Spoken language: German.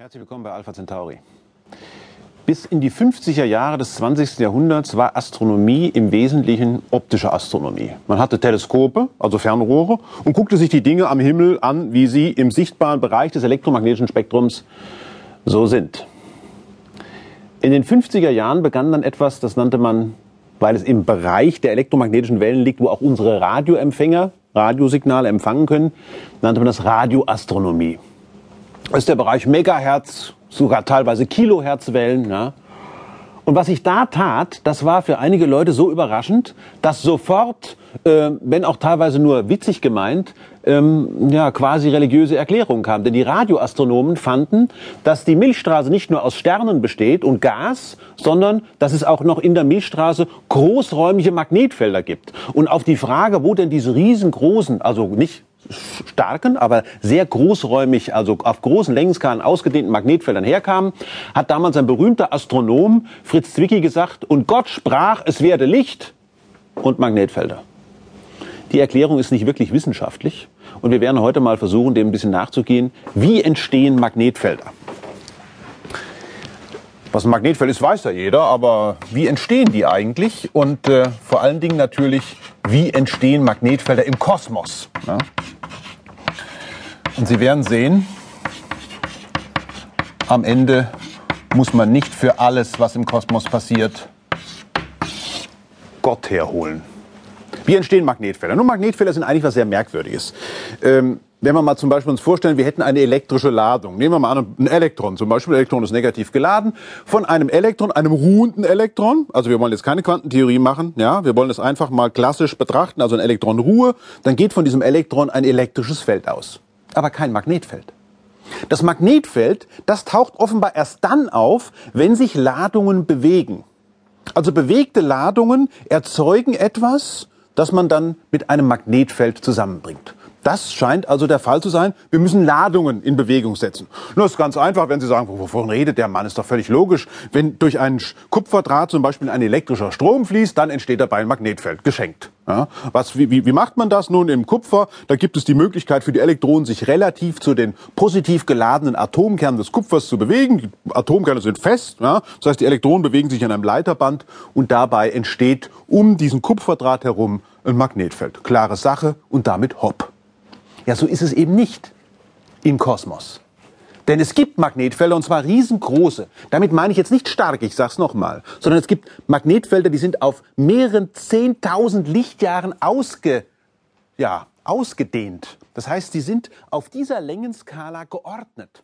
Herzlich willkommen bei Alpha Centauri. Bis in die 50er Jahre des 20. Jahrhunderts war Astronomie im Wesentlichen optische Astronomie. Man hatte Teleskope, also Fernrohre, und guckte sich die Dinge am Himmel an, wie sie im sichtbaren Bereich des elektromagnetischen Spektrums so sind. In den 50er Jahren begann dann etwas, das nannte man, weil es im Bereich der elektromagnetischen Wellen liegt, wo auch unsere Radioempfänger Radiosignale empfangen können, nannte man das Radioastronomie. Ist der Bereich Megahertz, sogar teilweise Kilohertzwellen. Ja. Und was ich da tat, das war für einige Leute so überraschend, dass sofort, äh, wenn auch teilweise nur witzig gemeint, ähm, ja, quasi religiöse Erklärungen kam. Denn die Radioastronomen fanden, dass die Milchstraße nicht nur aus Sternen besteht und Gas, sondern dass es auch noch in der Milchstraße großräumige Magnetfelder gibt. Und auf die Frage, wo denn diese riesengroßen, also nicht starken, aber sehr großräumig, also auf großen Längenskalen ausgedehnten Magnetfeldern herkamen, hat damals ein berühmter Astronom, Fritz Zwicky, gesagt, und Gott sprach, es werde Licht und Magnetfelder. Die Erklärung ist nicht wirklich wissenschaftlich und wir werden heute mal versuchen, dem ein bisschen nachzugehen. Wie entstehen Magnetfelder? Was ein Magnetfeld ist, weiß ja jeder, aber wie entstehen die eigentlich? Und äh, vor allen Dingen natürlich, wie entstehen Magnetfelder im Kosmos? Ja? Und Sie werden sehen, am Ende muss man nicht für alles, was im Kosmos passiert, Gott herholen. Wie entstehen Magnetfelder? Nun, Magnetfelder sind eigentlich was sehr Merkwürdiges. Ähm, wenn wir mal zum Beispiel uns vorstellen, wir hätten eine elektrische Ladung. Nehmen wir mal an, ein Elektron. Zum Beispiel, ein Elektron ist negativ geladen. Von einem Elektron, einem ruhenden Elektron, also wir wollen jetzt keine Quantentheorie machen, ja, wir wollen es einfach mal klassisch betrachten, also ein Elektron Ruhe, dann geht von diesem Elektron ein elektrisches Feld aus. Aber kein Magnetfeld. Das Magnetfeld, das taucht offenbar erst dann auf, wenn sich Ladungen bewegen. Also bewegte Ladungen erzeugen etwas, das man dann mit einem Magnetfeld zusammenbringt. Das scheint also der Fall zu sein. Wir müssen Ladungen in Bewegung setzen. Nur ist ganz einfach, wenn Sie sagen, wovon redet der Mann, ist doch völlig logisch. Wenn durch einen Kupferdraht zum Beispiel ein elektrischer Strom fließt, dann entsteht dabei ein Magnetfeld, geschenkt. Ja, was, wie, wie macht man das nun im Kupfer? Da gibt es die Möglichkeit für die Elektronen, sich relativ zu den positiv geladenen Atomkernen des Kupfers zu bewegen. Die Atomkerne sind fest, ja, das heißt, die Elektronen bewegen sich an einem Leiterband und dabei entsteht um diesen Kupferdraht herum ein Magnetfeld. Klare Sache und damit hopp. Ja, so ist es eben nicht im Kosmos. Denn es gibt Magnetfelder und zwar riesengroße. Damit meine ich jetzt nicht stark, ich sag's nochmal, sondern es gibt Magnetfelder, die sind auf mehreren 10.000 Lichtjahren ausge, ja, ausgedehnt. Das heißt, die sind auf dieser Längenskala geordnet.